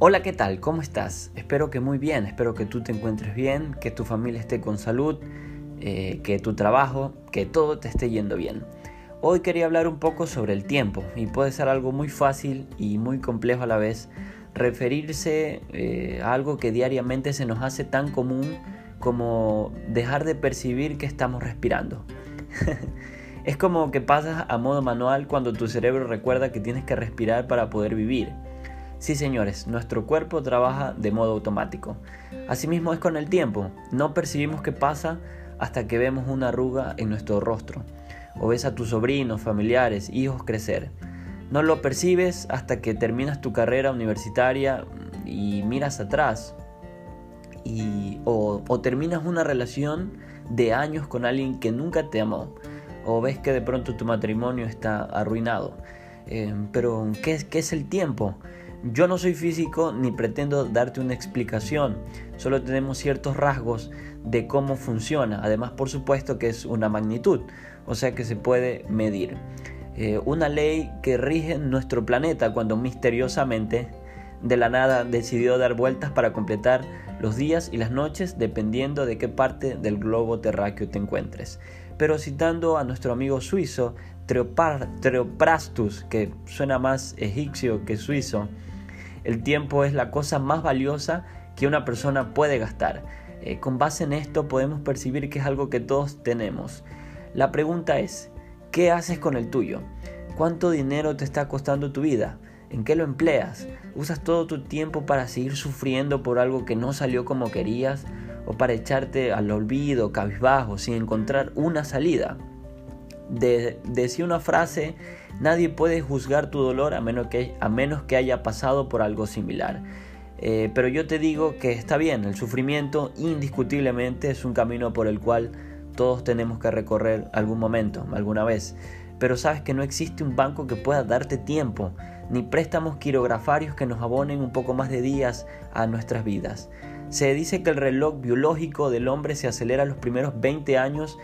Hola, ¿qué tal? ¿Cómo estás? Espero que muy bien, espero que tú te encuentres bien, que tu familia esté con salud, eh, que tu trabajo, que todo te esté yendo bien. Hoy quería hablar un poco sobre el tiempo y puede ser algo muy fácil y muy complejo a la vez referirse eh, a algo que diariamente se nos hace tan común como dejar de percibir que estamos respirando. es como que pasas a modo manual cuando tu cerebro recuerda que tienes que respirar para poder vivir Sí, señores, nuestro cuerpo trabaja de modo automático. Asimismo es con el tiempo. No percibimos qué pasa hasta que vemos una arruga en nuestro rostro o ves a tus sobrinos, familiares, hijos crecer. No lo percibes hasta que terminas tu carrera universitaria y miras atrás y, o, terminas una relación de años con alguien que nunca te amó o ves que de pronto tu matrimonio está arruinado. Eh, pero ¿qué, ¿qué es el tiempo? Yo no soy físico ni pretendo darte una explicación, solo tenemos ciertos rasgos de cómo funciona. Además, por supuesto que es una magnitud, o sea que se puede medir. Eh, una ley que rige nuestro planeta cuando misteriosamente de la nada decidió dar vueltas para completar los días y las noches dependiendo de qué parte del globo terráqueo te encuentres. Pero citando a nuestro amigo suizo Treoprastus, que suena más egipcio que suizo, el tiempo es la cosa más valiosa que una persona puede gastar. Eh, con base en esto podemos percibir que es algo que todos tenemos. La pregunta es, ¿qué haces con el tuyo? ¿Cuánto dinero te está costando tu vida? ¿En qué lo empleas? ¿Usas todo tu tiempo para seguir sufriendo por algo que no salió como querías? ¿O para echarte al olvido, cabizbajo, sin encontrar una salida? De, decía una frase, nadie puede juzgar tu dolor a menos que, a menos que haya pasado por algo similar. Eh, pero yo te digo que está bien, el sufrimiento indiscutiblemente es un camino por el cual todos tenemos que recorrer algún momento, alguna vez. Pero sabes que no existe un banco que pueda darte tiempo, ni préstamos quirografarios que nos abonen un poco más de días a nuestras vidas. Se dice que el reloj biológico del hombre se acelera los primeros 20 años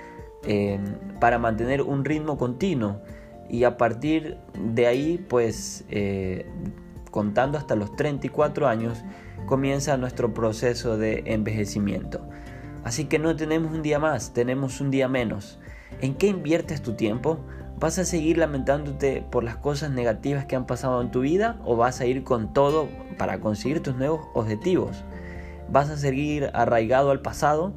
para mantener un ritmo continuo y a partir de ahí pues eh, contando hasta los 34 años comienza nuestro proceso de envejecimiento. Así que no tenemos un día más, tenemos un día menos. ¿En qué inviertes tu tiempo? ¿Vas a seguir lamentándote por las cosas negativas que han pasado en tu vida o vas a ir con todo para conseguir tus nuevos objetivos? ¿Vas a seguir arraigado al pasado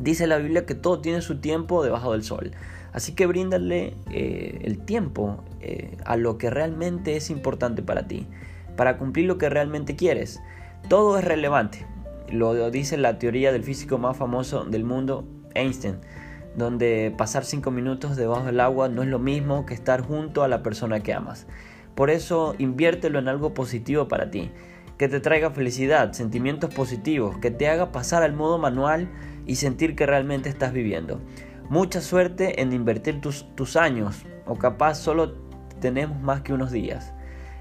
Dice la Biblia que todo tiene su tiempo debajo del sol. Así que bríndale eh, el tiempo eh, a lo que realmente es importante para ti, para cumplir lo que realmente quieres. Todo es relevante. Lo dice la teoría del físico más famoso del mundo, Einstein, donde pasar 5 minutos debajo del agua no es lo mismo que estar junto a la persona que amas. Por eso inviértelo en algo positivo para ti, que te traiga felicidad, sentimientos positivos, que te haga pasar al modo manual y sentir que realmente estás viviendo. Mucha suerte en invertir tus, tus años o capaz solo tenemos más que unos días.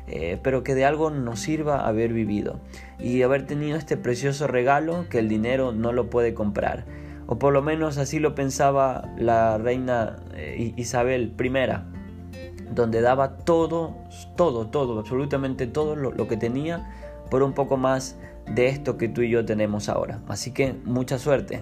Eh, pero que de algo nos sirva haber vivido y haber tenido este precioso regalo que el dinero no lo puede comprar. O por lo menos así lo pensaba la reina eh, Isabel I, donde daba todo, todo, todo, absolutamente todo lo que tenía por un poco más de esto que tú y yo tenemos ahora. Así que mucha suerte.